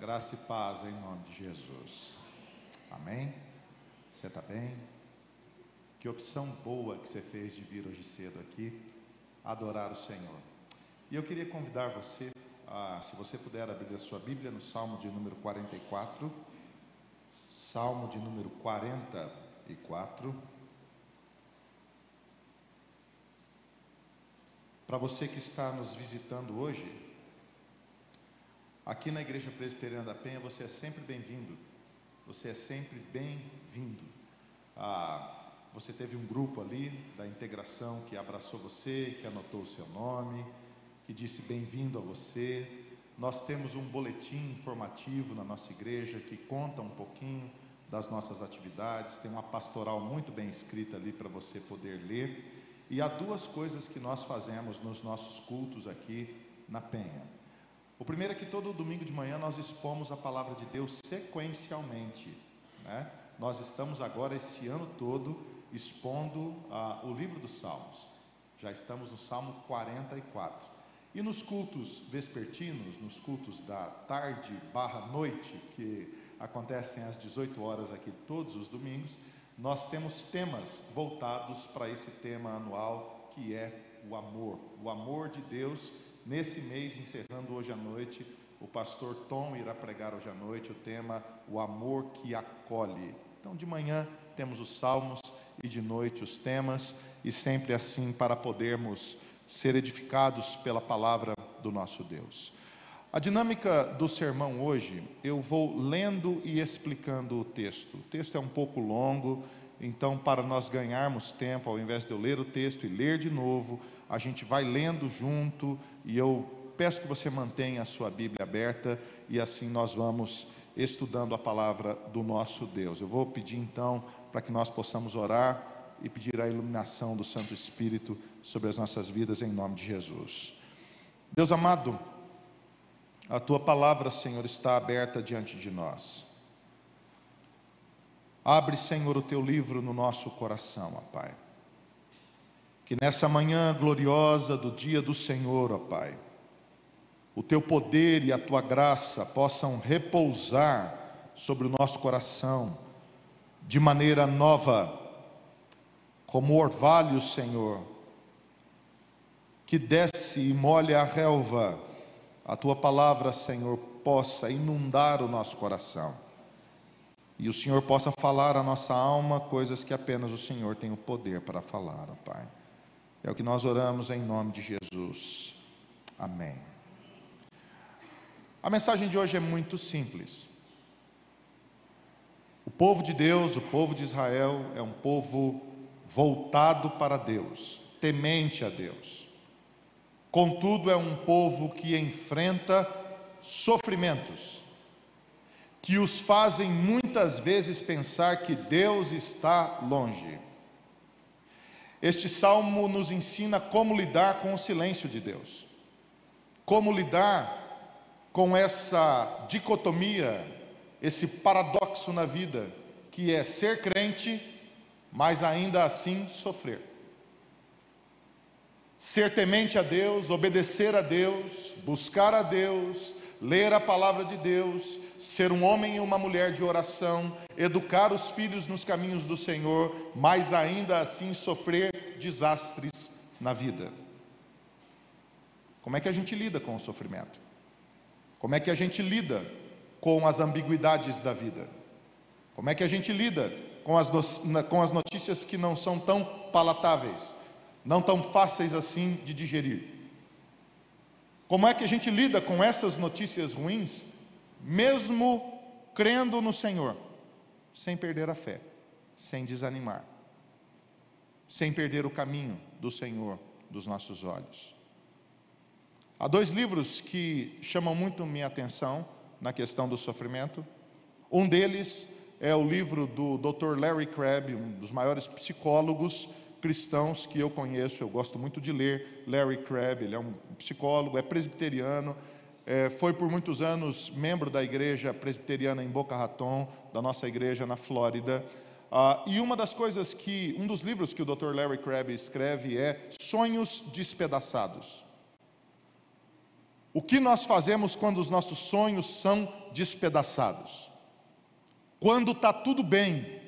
Graça e paz em nome de Jesus. Amém? Você está bem? Que opção boa que você fez de vir hoje cedo aqui adorar o Senhor. E eu queria convidar você, a, se você puder abrir a sua Bíblia no Salmo de número 44. Salmo de número 44. Para você que está nos visitando hoje, aqui na Igreja Presbiteriana da Penha, você é sempre bem-vindo. Você é sempre bem-vindo. Ah, você teve um grupo ali da integração que abraçou você, que anotou o seu nome, que disse bem-vindo a você. Nós temos um boletim informativo na nossa igreja que conta um pouquinho das nossas atividades, tem uma pastoral muito bem escrita ali para você poder ler. E há duas coisas que nós fazemos nos nossos cultos aqui na Penha. O primeiro é que todo domingo de manhã nós expomos a palavra de Deus sequencialmente. Né? Nós estamos agora, esse ano todo, expondo ah, o livro dos Salmos. Já estamos no Salmo 44. E nos cultos vespertinos, nos cultos da tarde barra noite, que acontecem às 18 horas aqui todos os domingos, nós temos temas voltados para esse tema anual que é o amor. O amor de Deus. Nesse mês, encerrando hoje à noite, o pastor Tom irá pregar hoje à noite o tema O amor que acolhe. Então, de manhã temos os salmos e de noite os temas, e sempre assim para podermos ser edificados pela palavra do nosso Deus. A dinâmica do sermão hoje, eu vou lendo e explicando o texto. O texto é um pouco longo, então, para nós ganharmos tempo, ao invés de eu ler o texto e ler de novo, a gente vai lendo junto e eu peço que você mantenha a sua Bíblia aberta e assim nós vamos estudando a palavra do nosso Deus. Eu vou pedir então para que nós possamos orar e pedir a iluminação do Santo Espírito sobre as nossas vidas em nome de Jesus. Deus amado, a tua palavra, Senhor, está aberta diante de nós. Abre, Senhor, o teu livro no nosso coração, ó Pai. Que nessa manhã gloriosa do dia do Senhor, ó Pai, o teu poder e a tua graça possam repousar sobre o nosso coração de maneira nova, como orvalho, Senhor, que desce e molha a relva a tua palavra, Senhor, possa inundar o nosso coração. E o Senhor possa falar à nossa alma coisas que apenas o Senhor tem o poder para falar, ó Pai. É o que nós oramos em nome de Jesus. Amém. A mensagem de hoje é muito simples. O povo de Deus, o povo de Israel, é um povo voltado para Deus, temente a Deus. Contudo, é um povo que enfrenta sofrimentos, que os fazem muitas vezes pensar que Deus está longe. Este salmo nos ensina como lidar com o silêncio de Deus, como lidar com essa dicotomia, esse paradoxo na vida, que é ser crente, mas ainda assim sofrer. Ser temente a Deus, obedecer a Deus, buscar a Deus, ler a palavra de Deus, ser um homem e uma mulher de oração, educar os filhos nos caminhos do Senhor, mas ainda assim sofrer desastres na vida. Como é que a gente lida com o sofrimento? Como é que a gente lida com as ambiguidades da vida? Como é que a gente lida com as, com as notícias que não são tão palatáveis? não tão fáceis assim de digerir. Como é que a gente lida com essas notícias ruins, mesmo crendo no Senhor, sem perder a fé, sem desanimar, sem perder o caminho do Senhor dos nossos olhos? Há dois livros que chamam muito minha atenção na questão do sofrimento. Um deles é o livro do Dr. Larry Crabb, um dos maiores psicólogos cristãos que eu conheço, eu gosto muito de ler, Larry Crabb, ele é um psicólogo, é presbiteriano, é, foi por muitos anos membro da igreja presbiteriana em Boca Raton, da nossa igreja na Flórida. Ah, e uma das coisas que, um dos livros que o Dr. Larry Crabb escreve é Sonhos Despedaçados. O que nós fazemos quando os nossos sonhos são despedaçados? Quando está tudo bem,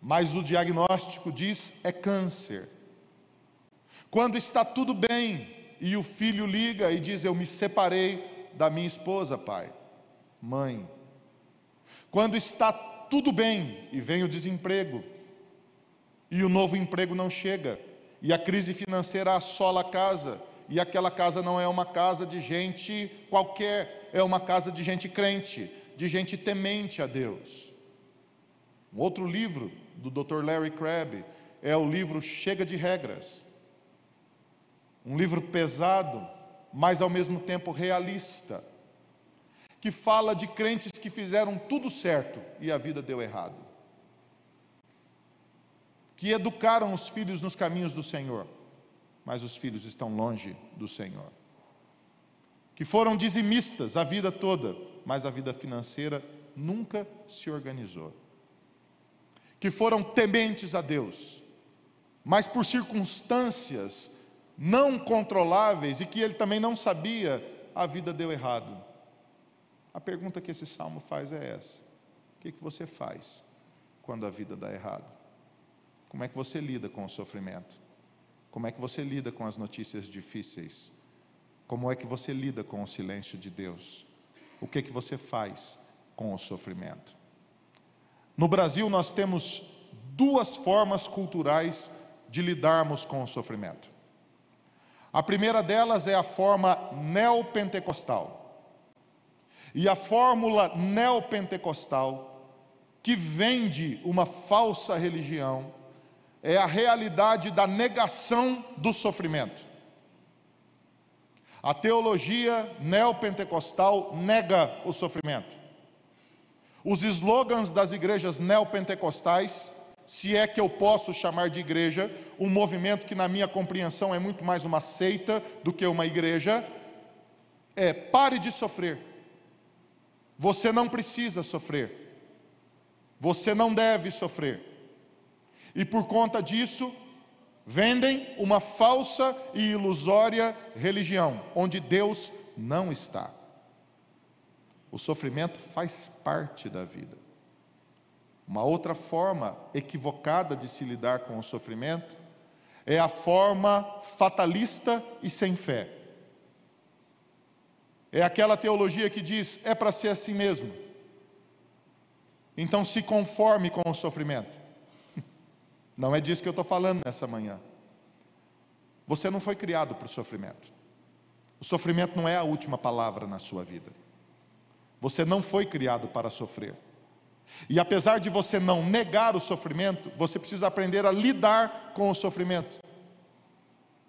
mas o diagnóstico diz é câncer. Quando está tudo bem e o filho liga e diz: Eu me separei da minha esposa, pai, mãe. Quando está tudo bem e vem o desemprego, e o novo emprego não chega, e a crise financeira assola a casa, e aquela casa não é uma casa de gente qualquer, é uma casa de gente crente, de gente temente a Deus. Um outro livro do Dr. Larry Crabb é o livro Chega de Regras. Um livro pesado, mas ao mesmo tempo realista, que fala de crentes que fizeram tudo certo e a vida deu errado. Que educaram os filhos nos caminhos do Senhor mas os filhos estão longe do Senhor. Que foram dizimistas a vida toda, mas a vida financeira nunca se organizou. Que foram tementes a Deus, mas por circunstâncias não controláveis e que ele também não sabia, a vida deu errado. A pergunta que esse salmo faz é essa: o que, que você faz quando a vida dá errado? Como é que você lida com o sofrimento? Como é que você lida com as notícias difíceis? Como é que você lida com o silêncio de Deus? O que que você faz com o sofrimento? No Brasil nós temos duas formas culturais de lidarmos com o sofrimento. A primeira delas é a forma neopentecostal. E a fórmula neopentecostal, que vende uma falsa religião, é a realidade da negação do sofrimento. A teologia neopentecostal nega o sofrimento. Os slogans das igrejas neopentecostais, se é que eu posso chamar de igreja, um movimento que, na minha compreensão, é muito mais uma seita do que uma igreja, é pare de sofrer. Você não precisa sofrer. Você não deve sofrer e por conta disso, vendem uma falsa e ilusória religião, onde Deus não está. O sofrimento faz parte da vida. Uma outra forma equivocada de se lidar com o sofrimento é a forma fatalista e sem fé. É aquela teologia que diz: é para ser assim mesmo. Então se conforme com o sofrimento. Não é disso que eu estou falando nessa manhã. Você não foi criado para o sofrimento. O sofrimento não é a última palavra na sua vida. Você não foi criado para sofrer. E apesar de você não negar o sofrimento, você precisa aprender a lidar com o sofrimento.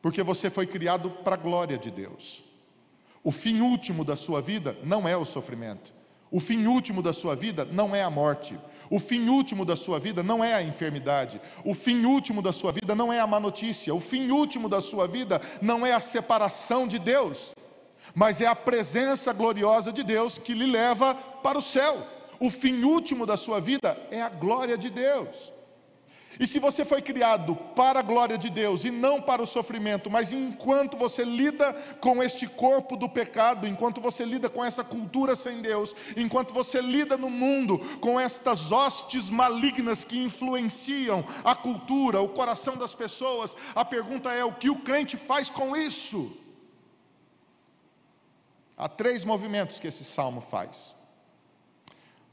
Porque você foi criado para a glória de Deus. O fim último da sua vida não é o sofrimento. O fim último da sua vida não é a morte. O fim último da sua vida não é a enfermidade. O fim último da sua vida não é a má notícia. O fim último da sua vida não é a separação de Deus, mas é a presença gloriosa de Deus que lhe leva para o céu. O fim último da sua vida é a glória de Deus. E se você foi criado para a glória de Deus e não para o sofrimento, mas enquanto você lida com este corpo do pecado, enquanto você lida com essa cultura sem Deus, enquanto você lida no mundo com estas hostes malignas que influenciam a cultura, o coração das pessoas, a pergunta é: o que o crente faz com isso? Há três movimentos que esse salmo faz.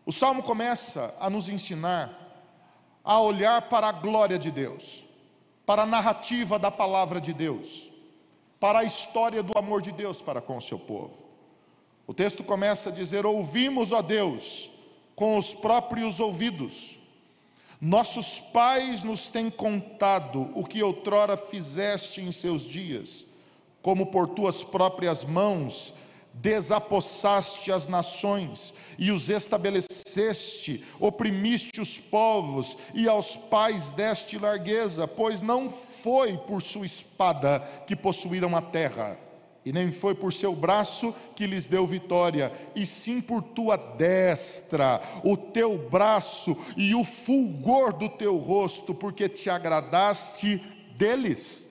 O salmo começa a nos ensinar a olhar para a glória de Deus, para a narrativa da palavra de Deus, para a história do amor de Deus para com o seu povo. O texto começa a dizer: Ouvimos, ó Deus, com os próprios ouvidos. Nossos pais nos têm contado o que outrora fizeste em seus dias, como por tuas próprias mãos desapossaste as nações e os estabeleceste, oprimiste os povos e aos pais deste largueza, pois não foi por sua espada que possuíram a terra, e nem foi por seu braço que lhes deu vitória, e sim por tua destra, o teu braço e o fulgor do teu rosto, porque te agradaste deles.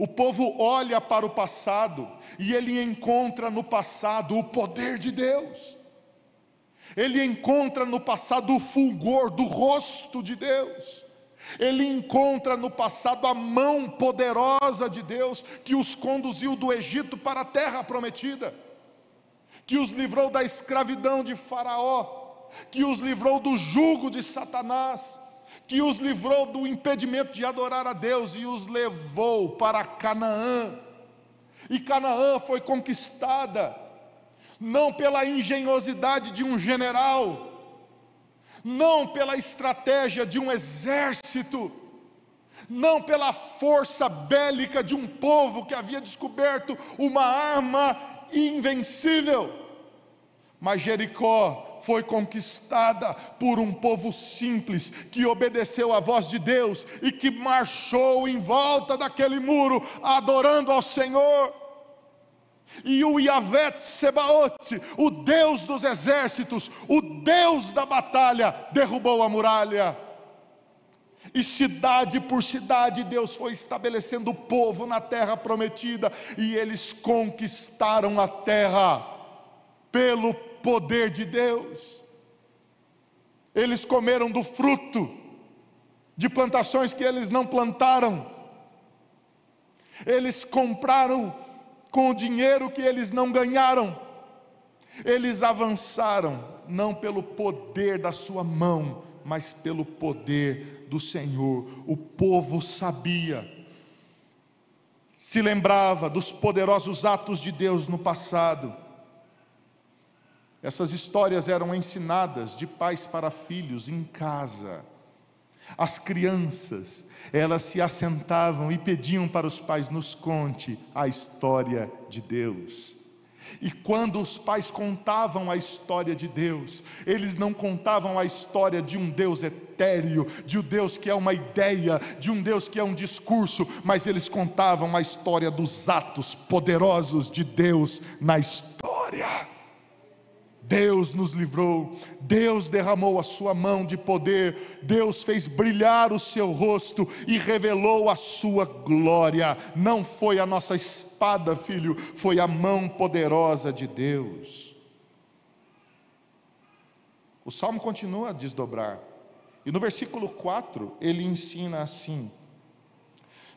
O povo olha para o passado e ele encontra no passado o poder de Deus. Ele encontra no passado o fulgor do rosto de Deus. Ele encontra no passado a mão poderosa de Deus que os conduziu do Egito para a terra prometida, que os livrou da escravidão de Faraó, que os livrou do jugo de Satanás, que os livrou do impedimento de adorar a Deus e os levou para Canaã. E Canaã foi conquistada não pela engenhosidade de um general, não pela estratégia de um exército, não pela força bélica de um povo que havia descoberto uma arma invencível, mas Jericó foi conquistada por um povo simples que obedeceu à voz de Deus e que marchou em volta daquele muro, adorando ao Senhor. E o Yavet Sebaot, o Deus dos exércitos, o Deus da batalha, derrubou a muralha. E cidade por cidade, Deus foi estabelecendo o povo na terra prometida, e eles conquistaram a terra pelo poder de Deus. Eles comeram do fruto de plantações que eles não plantaram, eles compraram com o dinheiro que eles não ganharam. Eles avançaram, não pelo poder da sua mão, mas pelo poder do Senhor. O povo sabia, se lembrava dos poderosos atos de Deus no passado. Essas histórias eram ensinadas de pais para filhos em casa. As crianças, elas se assentavam e pediam para os pais: nos conte a história de Deus. E quando os pais contavam a história de Deus, eles não contavam a história de um Deus etéreo, de um Deus que é uma ideia, de um Deus que é um discurso, mas eles contavam a história dos atos poderosos de Deus na história. Deus nos livrou, Deus derramou a sua mão de poder, Deus fez brilhar o seu rosto e revelou a sua glória. Não foi a nossa espada, filho, foi a mão poderosa de Deus. O salmo continua a desdobrar, e no versículo 4 ele ensina assim: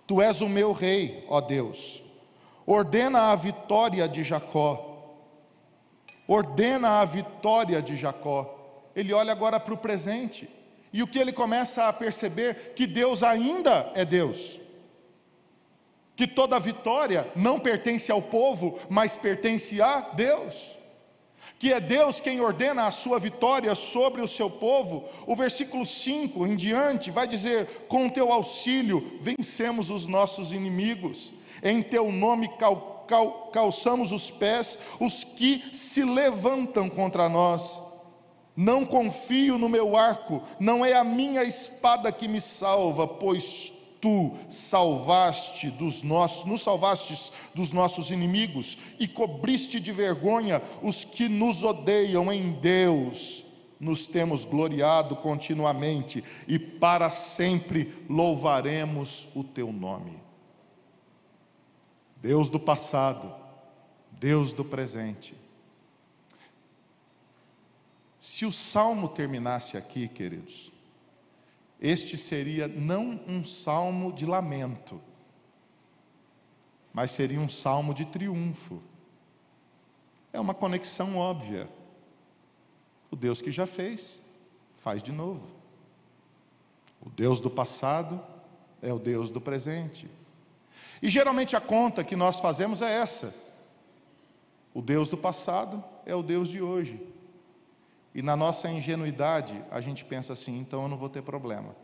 Tu és o meu rei, ó Deus, ordena a vitória de Jacó ordena a vitória de Jacó. Ele olha agora para o presente. E o que ele começa a perceber? Que Deus ainda é Deus. Que toda vitória não pertence ao povo, mas pertence a Deus. Que é Deus quem ordena a sua vitória sobre o seu povo. O versículo 5 em diante vai dizer: Com teu auxílio vencemos os nossos inimigos, em teu nome calculamos cal, calçamos os pés os que se levantam contra nós. Não confio no meu arco, não é a minha espada que me salva, pois tu salvaste dos nossos, nos salvastes dos nossos inimigos e cobriste de vergonha os que nos odeiam em Deus. Nos temos gloriado continuamente e para sempre louvaremos o teu nome. Deus do passado, Deus do presente. Se o salmo terminasse aqui, queridos, este seria não um salmo de lamento, mas seria um salmo de triunfo. É uma conexão óbvia. O Deus que já fez, faz de novo. O Deus do passado é o Deus do presente. E geralmente a conta que nós fazemos é essa: o Deus do passado é o Deus de hoje. E na nossa ingenuidade, a gente pensa assim: então eu não vou ter problema.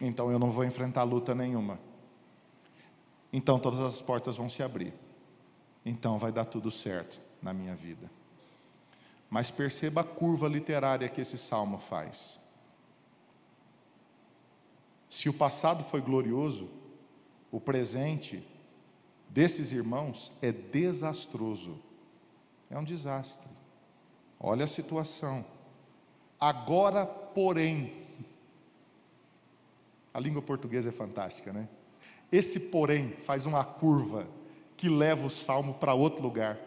Então eu não vou enfrentar luta nenhuma. Então todas as portas vão se abrir. Então vai dar tudo certo na minha vida. Mas perceba a curva literária que esse salmo faz. Se o passado foi glorioso, o presente desses irmãos é desastroso. É um desastre. Olha a situação. Agora, porém, a língua portuguesa é fantástica, né? Esse, porém, faz uma curva que leva o salmo para outro lugar.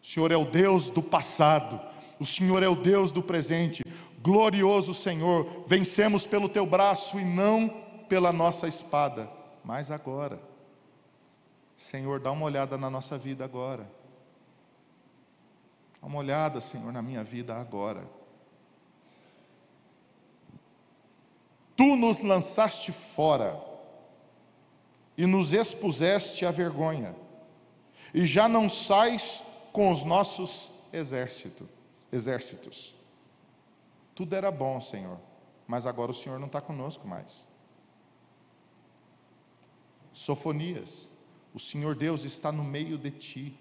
O Senhor é o Deus do passado, o Senhor é o Deus do presente. Glorioso Senhor, vencemos pelo teu braço e não pela nossa espada, mas agora. Senhor, dá uma olhada na nossa vida agora. Dá uma olhada, Senhor, na minha vida agora. Tu nos lançaste fora e nos expuseste à vergonha, e já não sais com os nossos exércitos. exércitos. Tudo era bom, Senhor, mas agora o Senhor não está conosco mais. Sofonias, o Senhor Deus está no meio de ti.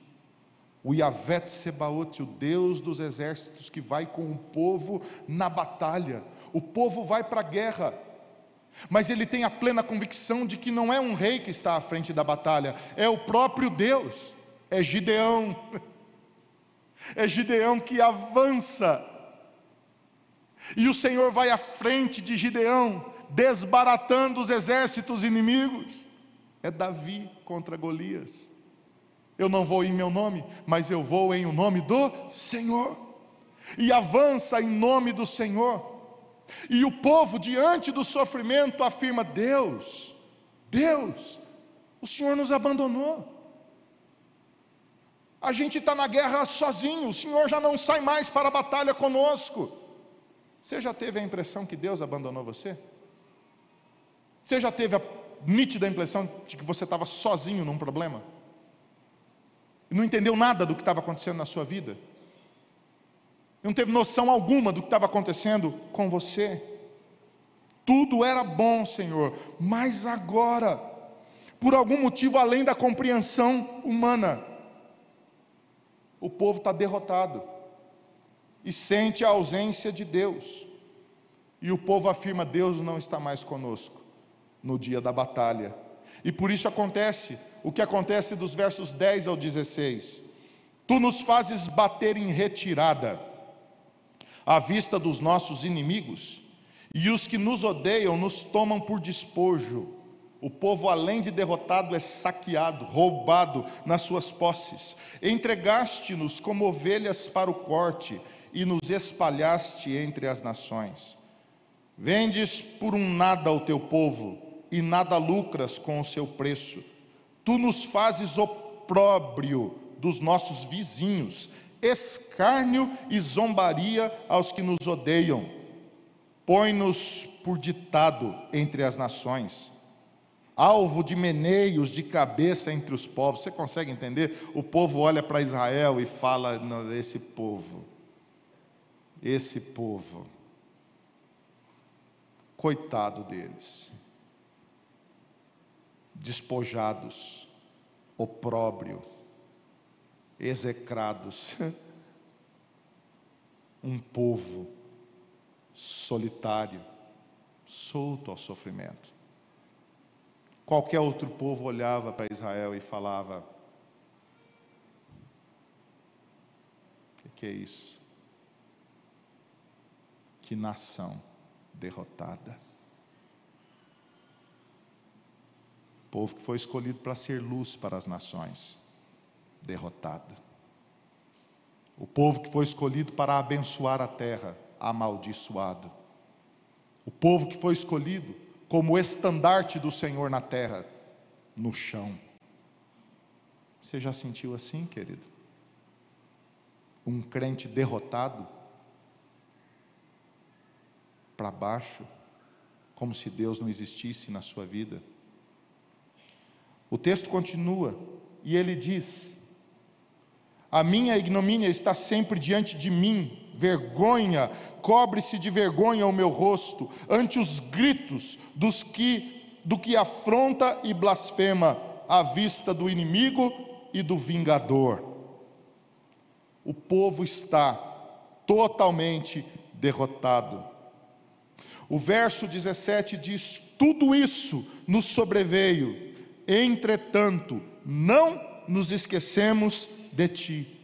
O Yavet Sebaot, o Deus dos exércitos que vai com o povo na batalha. O povo vai para a guerra, mas ele tem a plena convicção de que não é um rei que está à frente da batalha, é o próprio Deus, é Gideão. É Gideão que avança, e o Senhor vai à frente de Gideão, desbaratando os exércitos inimigos. É Davi contra Golias. Eu não vou em meu nome, mas eu vou em o nome do Senhor. E avança em nome do Senhor. E o povo, diante do sofrimento, afirma: Deus, Deus, o Senhor nos abandonou. A gente está na guerra sozinho, o Senhor já não sai mais para a batalha conosco. Você já teve a impressão que Deus abandonou você? Você já teve a nítida impressão de que você estava sozinho num problema? E não entendeu nada do que estava acontecendo na sua vida? não teve noção alguma do que estava acontecendo com você. Tudo era bom, Senhor, mas agora, por algum motivo além da compreensão humana, o povo está derrotado e sente a ausência de Deus. E o povo afirma: Deus não está mais conosco no dia da batalha. E por isso acontece o que acontece dos versos 10 ao 16. Tu nos fazes bater em retirada à vista dos nossos inimigos, e os que nos odeiam nos tomam por despojo. O povo, além de derrotado, é saqueado, roubado nas suas posses. Entregaste-nos como ovelhas para o corte e nos espalhaste entre as nações. Vendes por um nada o teu povo e nada lucras com o seu preço. Tu nos fazes opróbrio dos nossos vizinhos escárnio e zombaria aos que nos odeiam. Põe-nos por ditado entre as nações, alvo de meneios de cabeça entre os povos. Você consegue entender? O povo olha para Israel e fala: esse povo, esse povo, coitado deles, despojados, opróbrio, execrados. Um povo solitário, solto ao sofrimento. Qualquer outro povo olhava para Israel e falava: O que, que é isso? Que nação derrotada. Povo que foi escolhido para ser luz para as nações derrotado. O povo que foi escolhido para abençoar a terra, amaldiçoado. O povo que foi escolhido como estandarte do Senhor na terra, no chão. Você já sentiu assim, querido? Um crente derrotado, para baixo, como se Deus não existisse na sua vida. O texto continua e ele diz: a minha ignomínia está sempre diante de mim, vergonha, cobre-se de vergonha o meu rosto, ante os gritos dos que do que afronta e blasfema à vista do inimigo e do vingador. O povo está totalmente derrotado. O verso 17 diz: Tudo isso nos sobreveio, entretanto, não nos esquecemos de ti.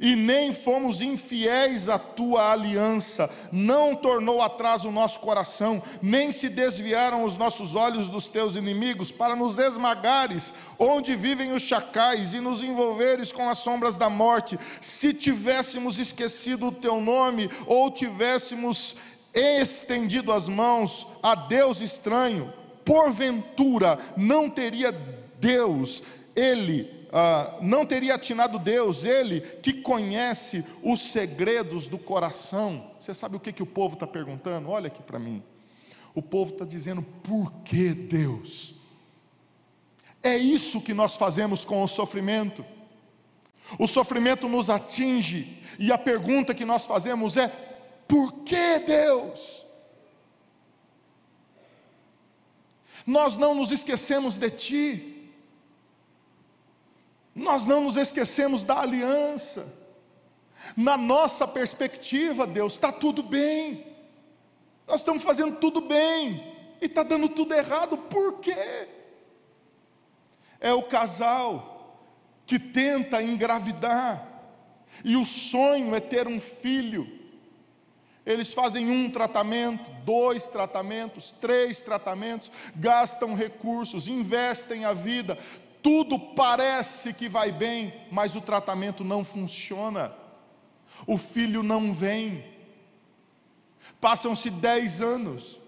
e nem fomos infiéis à tua aliança, não tornou atrás o nosso coração, nem se desviaram os nossos olhos dos teus inimigos, para nos esmagares, onde vivem os chacais, e nos envolveres com as sombras da morte. Se tivéssemos esquecido o teu nome, ou tivéssemos estendido as mãos a Deus estranho, porventura não teria Deus, Ele ah, não teria atinado Deus, Ele que conhece os segredos do coração. Você sabe o que, que o povo está perguntando? Olha aqui para mim. O povo está dizendo, por que Deus? É isso que nós fazemos com o sofrimento. O sofrimento nos atinge, e a pergunta que nós fazemos é: por que Deus? Nós não nos esquecemos de Ti, nós não nos esquecemos da aliança. Na nossa perspectiva, Deus, está tudo bem, nós estamos fazendo tudo bem, e está dando tudo errado, por quê? É o casal que tenta engravidar, e o sonho é ter um filho, eles fazem um tratamento, dois tratamentos, três tratamentos, gastam recursos, investem a vida, tudo parece que vai bem, mas o tratamento não funciona, o filho não vem. Passam-se dez anos,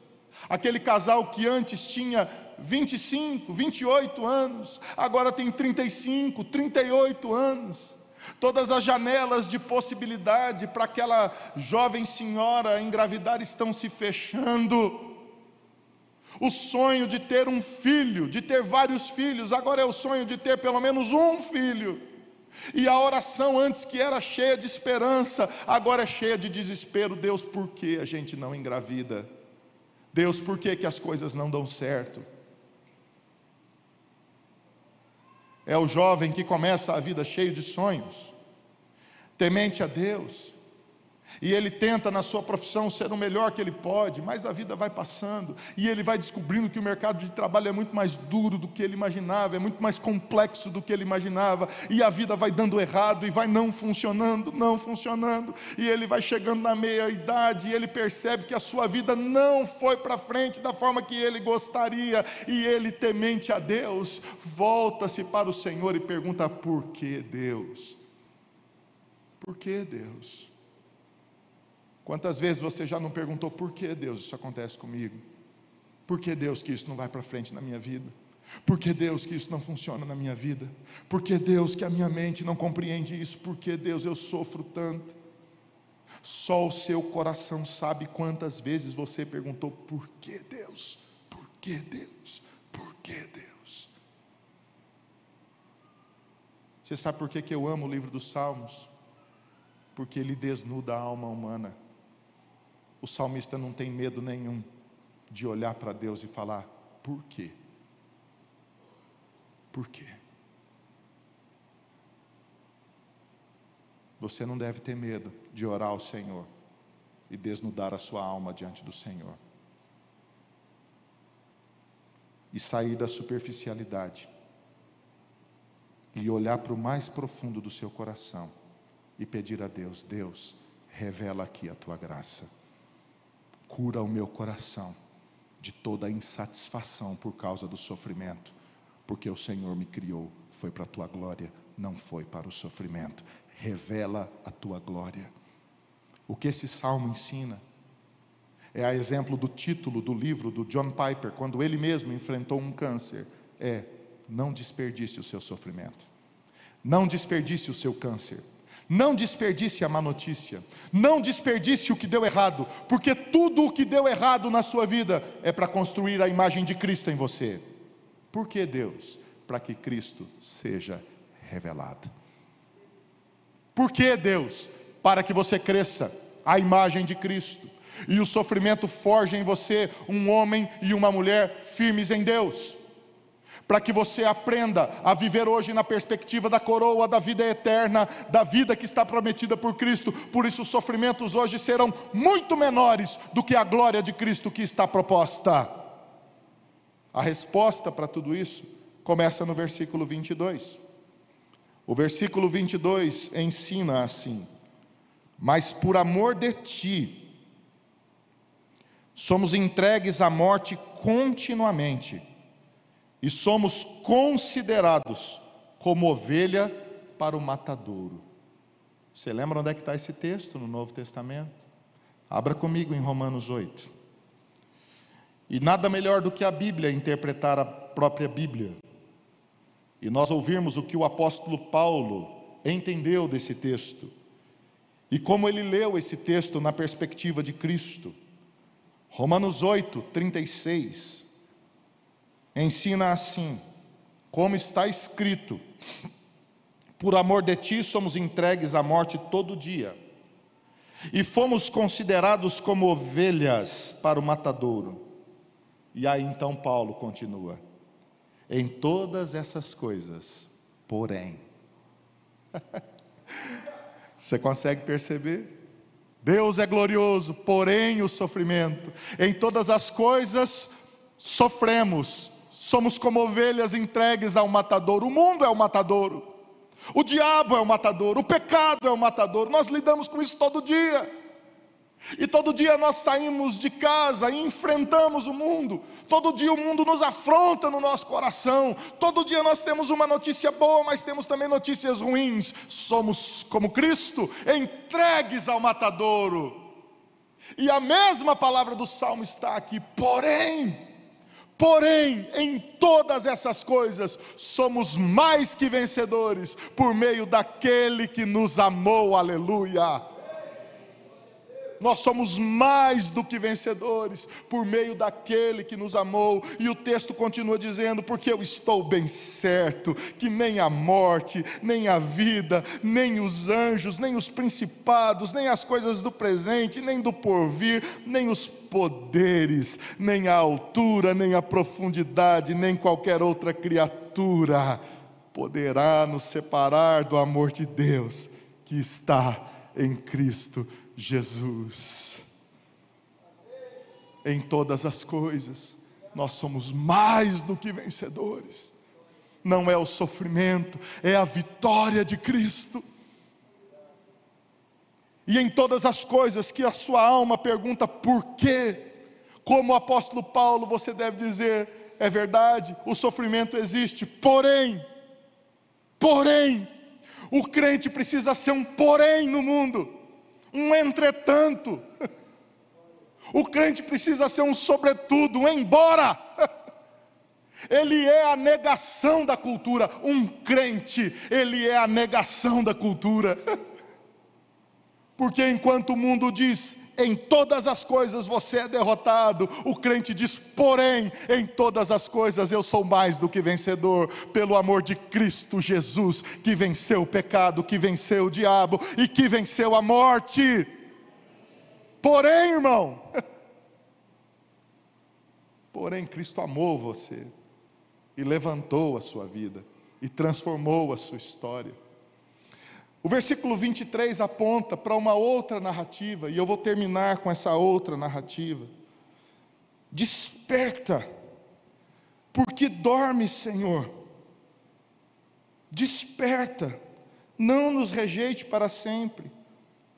aquele casal que antes tinha 25, 28 anos, agora tem 35, 38 anos. Todas as janelas de possibilidade para aquela jovem senhora engravidar estão se fechando. O sonho de ter um filho, de ter vários filhos, agora é o sonho de ter pelo menos um filho. E a oração antes que era cheia de esperança, agora é cheia de desespero. Deus, por que a gente não engravida? Deus, por que, que as coisas não dão certo? É o jovem que começa a vida cheio de sonhos, temente a Deus, e ele tenta na sua profissão ser o melhor que ele pode, mas a vida vai passando e ele vai descobrindo que o mercado de trabalho é muito mais duro do que ele imaginava, é muito mais complexo do que ele imaginava, e a vida vai dando errado e vai não funcionando, não funcionando, e ele vai chegando na meia idade e ele percebe que a sua vida não foi para frente da forma que ele gostaria, e ele temente a Deus, volta-se para o Senhor e pergunta: por que Deus? Por que Deus? Quantas vezes você já não perguntou por que Deus isso acontece comigo? Por que Deus que isso não vai para frente na minha vida? Por que Deus que isso não funciona na minha vida? Por que Deus que a minha mente não compreende isso? Por que Deus eu sofro tanto? Só o seu coração sabe quantas vezes você perguntou por que Deus? Por que Deus? Por que Deus? Você sabe por que, que eu amo o livro dos Salmos? Porque ele desnuda a alma humana o salmista não tem medo nenhum de olhar para Deus e falar: por quê? Por quê? Você não deve ter medo de orar ao Senhor e desnudar a sua alma diante do Senhor. E sair da superficialidade e olhar para o mais profundo do seu coração e pedir a Deus: Deus, revela aqui a tua graça cura o meu coração de toda a insatisfação por causa do sofrimento, porque o Senhor me criou, foi para a tua glória, não foi para o sofrimento. Revela a tua glória. O que esse salmo ensina é a exemplo do título do livro do John Piper, quando ele mesmo enfrentou um câncer, é não desperdice o seu sofrimento. Não desperdice o seu câncer. Não desperdice a má notícia, não desperdice o que deu errado, porque tudo o que deu errado na sua vida é para construir a imagem de Cristo em você. Por que Deus? Para que Cristo seja revelado. Por que Deus? Para que você cresça a imagem de Cristo. E o sofrimento forja em você um homem e uma mulher firmes em Deus para que você aprenda a viver hoje na perspectiva da coroa da vida eterna, da vida que está prometida por Cristo. Por isso, os sofrimentos hoje serão muito menores do que a glória de Cristo que está proposta. A resposta para tudo isso começa no versículo 22. O versículo 22 ensina assim: Mas por amor de ti, somos entregues à morte continuamente, e somos considerados como ovelha para o matadouro. Você lembra onde é que está esse texto no Novo Testamento? Abra comigo em Romanos 8. E nada melhor do que a Bíblia interpretar a própria Bíblia. E nós ouvirmos o que o apóstolo Paulo entendeu desse texto. E como ele leu esse texto na perspectiva de Cristo. Romanos 8, 36. Ensina assim: como está escrito, por amor de ti somos entregues à morte todo dia, e fomos considerados como ovelhas para o matadouro. E aí então Paulo continua: em todas essas coisas, porém. Você consegue perceber? Deus é glorioso, porém o sofrimento. Em todas as coisas sofremos, somos como ovelhas entregues ao matador. O mundo é o matadouro. O diabo é o matador, o pecado é o matador. Nós lidamos com isso todo dia. E todo dia nós saímos de casa e enfrentamos o mundo. Todo dia o mundo nos afronta no nosso coração. Todo dia nós temos uma notícia boa, mas temos também notícias ruins. Somos como Cristo, entregues ao matadouro. E a mesma palavra do salmo está aqui. Porém, porém, em todas essas coisas somos mais que vencedores por meio daquele que nos amou. Aleluia nós somos mais do que vencedores por meio daquele que nos amou. E o texto continua dizendo: Porque eu estou bem certo que nem a morte, nem a vida, nem os anjos, nem os principados, nem as coisas do presente, nem do porvir, nem os poderes, nem a altura, nem a profundidade, nem qualquer outra criatura poderá nos separar do amor de Deus que está em Cristo Jesus. Em todas as coisas, nós somos mais do que vencedores. Não é o sofrimento, é a vitória de Cristo. E em todas as coisas que a sua alma pergunta por quê, como o apóstolo Paulo, você deve dizer: é verdade, o sofrimento existe, porém, porém, o crente precisa ser um porém no mundo um entretanto. O crente precisa ser um sobretudo, um embora. Ele é a negação da cultura. Um crente, ele é a negação da cultura. Porque enquanto o mundo diz, em todas as coisas você é derrotado. O crente diz, porém, em todas as coisas eu sou mais do que vencedor, pelo amor de Cristo Jesus, que venceu o pecado, que venceu o diabo e que venceu a morte. Porém, irmão, porém, Cristo amou você e levantou a sua vida e transformou a sua história. O versículo 23 aponta para uma outra narrativa, e eu vou terminar com essa outra narrativa. Desperta, porque dorme, Senhor. Desperta, não nos rejeite para sempre,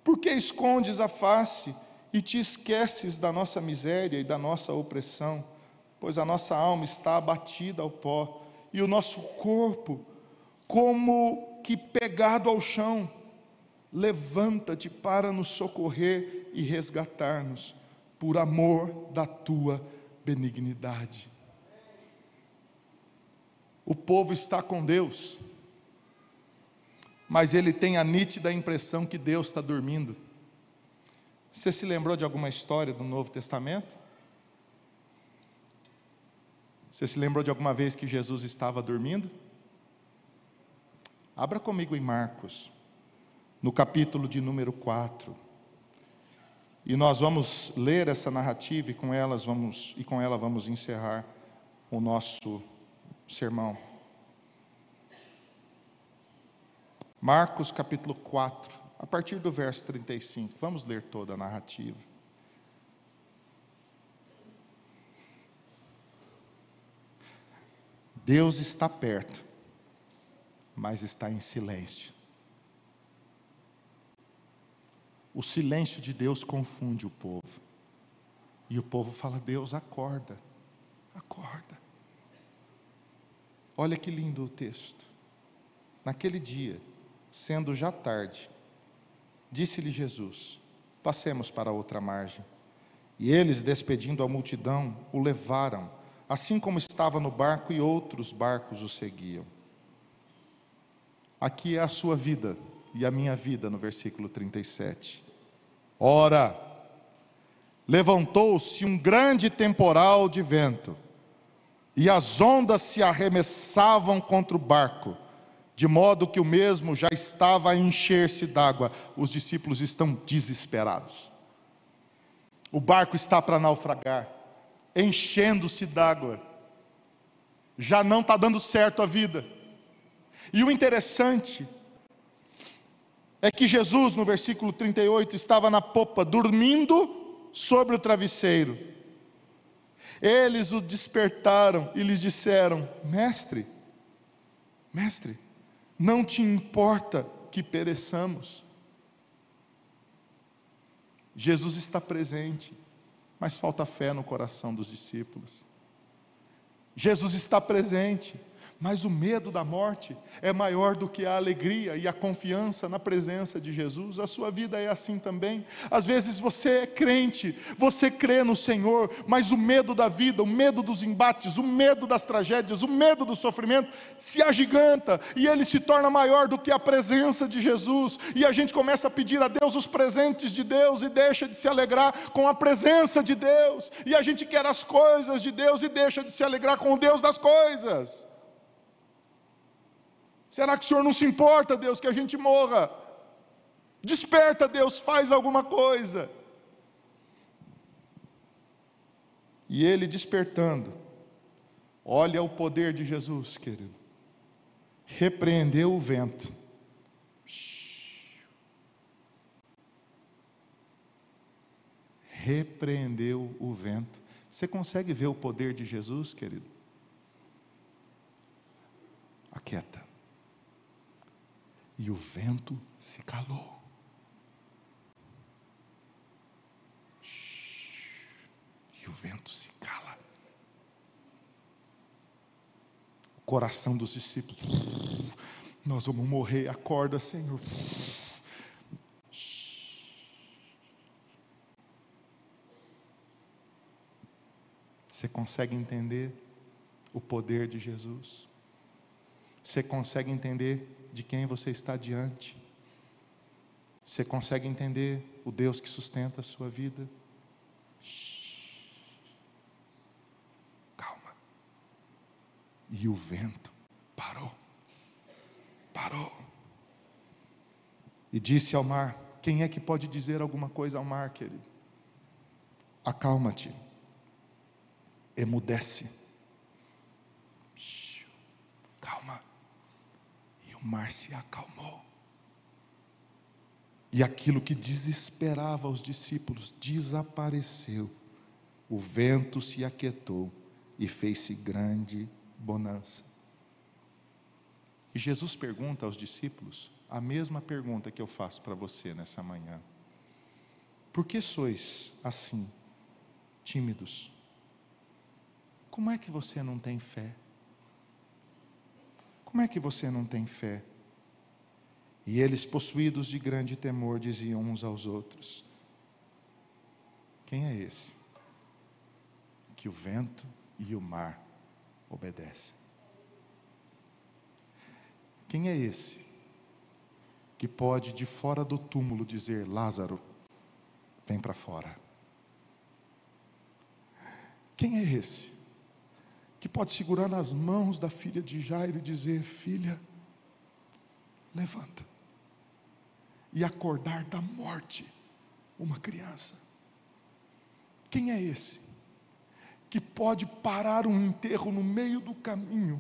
porque escondes a face e te esqueces da nossa miséria e da nossa opressão, pois a nossa alma está abatida ao pó, e o nosso corpo, como que pegado ao chão, levanta-te para nos socorrer e resgatar-nos, por amor da tua benignidade. O povo está com Deus, mas ele tem a nítida impressão que Deus está dormindo. Você se lembrou de alguma história do Novo Testamento? Você se lembrou de alguma vez que Jesus estava dormindo? Abra comigo em Marcos, no capítulo de número 4. E nós vamos ler essa narrativa e com elas vamos e com ela vamos encerrar o nosso sermão. Marcos capítulo 4, a partir do verso 35. Vamos ler toda a narrativa. Deus está perto mas está em silêncio. O silêncio de Deus confunde o povo. E o povo fala: Deus, acorda, acorda. Olha que lindo o texto. Naquele dia, sendo já tarde, disse-lhe Jesus: Passemos para outra margem. E eles, despedindo a multidão, o levaram, assim como estava no barco, e outros barcos o seguiam. Aqui é a sua vida e a minha vida, no versículo 37. Ora, levantou-se um grande temporal de vento, e as ondas se arremessavam contra o barco, de modo que o mesmo já estava a encher-se d'água. Os discípulos estão desesperados. O barco está para naufragar, enchendo-se d'água. Já não está dando certo a vida. E o interessante é que Jesus, no versículo 38, estava na popa, dormindo sobre o travesseiro. Eles o despertaram e lhes disseram: Mestre, mestre, não te importa que pereçamos? Jesus está presente, mas falta fé no coração dos discípulos. Jesus está presente, mas o medo da morte é maior do que a alegria e a confiança na presença de Jesus. A sua vida é assim também. Às vezes você é crente, você crê no Senhor, mas o medo da vida, o medo dos embates, o medo das tragédias, o medo do sofrimento se agiganta e ele se torna maior do que a presença de Jesus. E a gente começa a pedir a Deus os presentes de Deus e deixa de se alegrar com a presença de Deus. E a gente quer as coisas de Deus e deixa de se alegrar com o Deus das coisas. Será que o Senhor não se importa, Deus, que a gente morra? Desperta, Deus, faz alguma coisa. E ele despertando, olha o poder de Jesus, querido. Repreendeu o vento. Repreendeu o vento. Você consegue ver o poder de Jesus, querido? Aquieta e o vento se calou. E o vento se cala. O coração dos discípulos. Nós vamos morrer, acorda, Senhor. Você consegue entender o poder de Jesus? Você consegue entender de quem você está diante. Você consegue entender o Deus que sustenta a sua vida? Calma. E o vento parou. Parou. E disse ao mar: Quem é que pode dizer alguma coisa ao mar, querido? Acalma-te. Emudece o mar se acalmou. E aquilo que desesperava os discípulos desapareceu. O vento se aquietou e fez-se grande bonança. E Jesus pergunta aos discípulos a mesma pergunta que eu faço para você nessa manhã: Por que sois assim, tímidos? Como é que você não tem fé? Como é que você não tem fé? E eles, possuídos de grande temor, diziam uns aos outros: Quem é esse? Que o vento e o mar obedecem. Quem é esse que pode de fora do túmulo dizer: Lázaro, vem para fora? Quem é esse que pode segurar nas mãos da filha de Jairo e dizer: Filha, levanta, e acordar da morte uma criança. Quem é esse? Que pode parar um enterro no meio do caminho,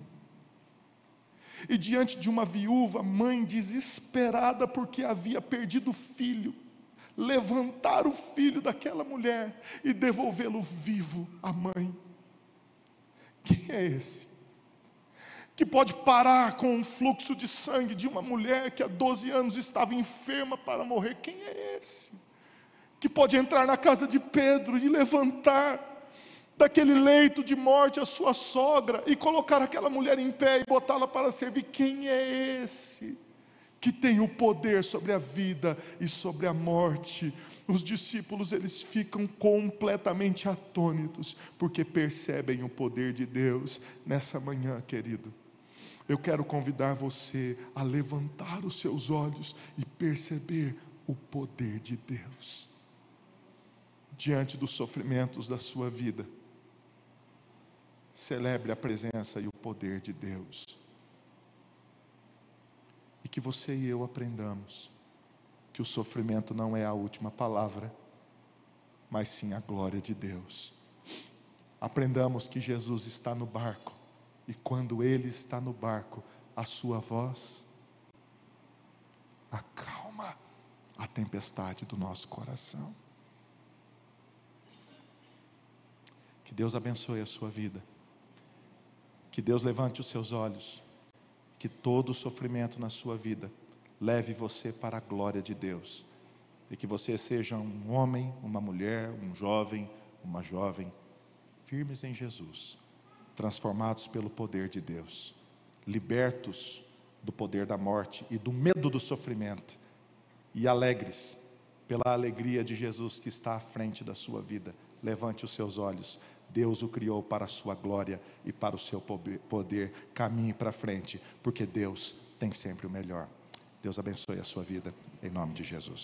e diante de uma viúva, mãe desesperada porque havia perdido o filho, levantar o filho daquela mulher e devolvê-lo vivo à mãe. Quem é esse? que pode parar com um fluxo de sangue de uma mulher que há 12 anos estava enferma para morrer. Quem é esse? Que pode entrar na casa de Pedro e levantar daquele leito de morte a sua sogra e colocar aquela mulher em pé e botá-la para servir. Quem é esse que tem o poder sobre a vida e sobre a morte? Os discípulos eles ficam completamente atônitos porque percebem o poder de Deus nessa manhã, querido. Eu quero convidar você a levantar os seus olhos e perceber o poder de Deus diante dos sofrimentos da sua vida. Celebre a presença e o poder de Deus. E que você e eu aprendamos que o sofrimento não é a última palavra, mas sim a glória de Deus. Aprendamos que Jesus está no barco, e quando Ele está no barco, a sua voz acalma a tempestade do nosso coração. Que Deus abençoe a sua vida. Que Deus levante os seus olhos, que todo o sofrimento na sua vida leve você para a glória de Deus, e que você seja um homem, uma mulher, um jovem, uma jovem, firmes em Jesus, transformados pelo poder de Deus, libertos do poder da morte e do medo do sofrimento, e alegres pela alegria de Jesus que está à frente da sua vida. Levante os seus olhos Deus o criou para a sua glória e para o seu poder. Caminhe para frente, porque Deus tem sempre o melhor. Deus abençoe a sua vida, em nome de Jesus.